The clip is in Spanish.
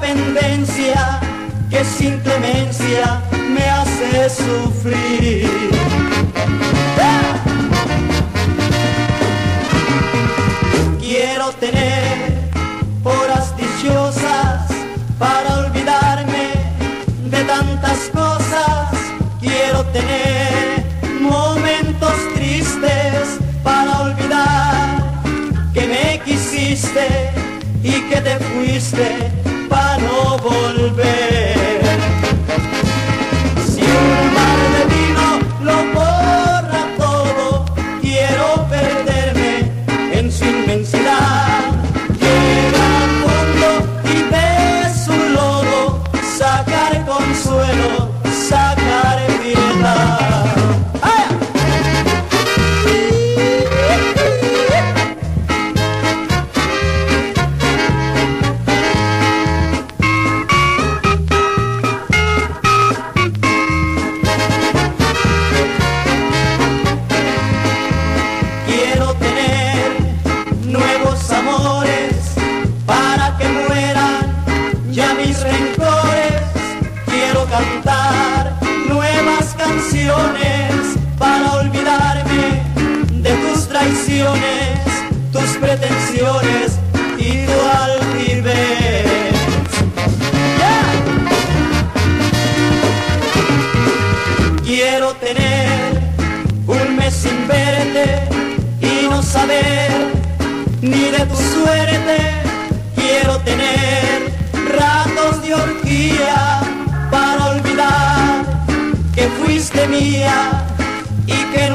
pendencia que sin clemencia me hace sufrir. Quiero tener horas dichosas para olvidarme de tantas cosas. Quiero tener momentos tristes para olvidar que me quisiste y que te fuiste no volver. Amores para que mueran ya mis rencores. Quiero cantar nuevas canciones para olvidarme de tus traiciones, tus pretensiones y tu altivez. Quiero tener ni de tu suerte quiero tener ratos de orgía para olvidar que fuiste mía y que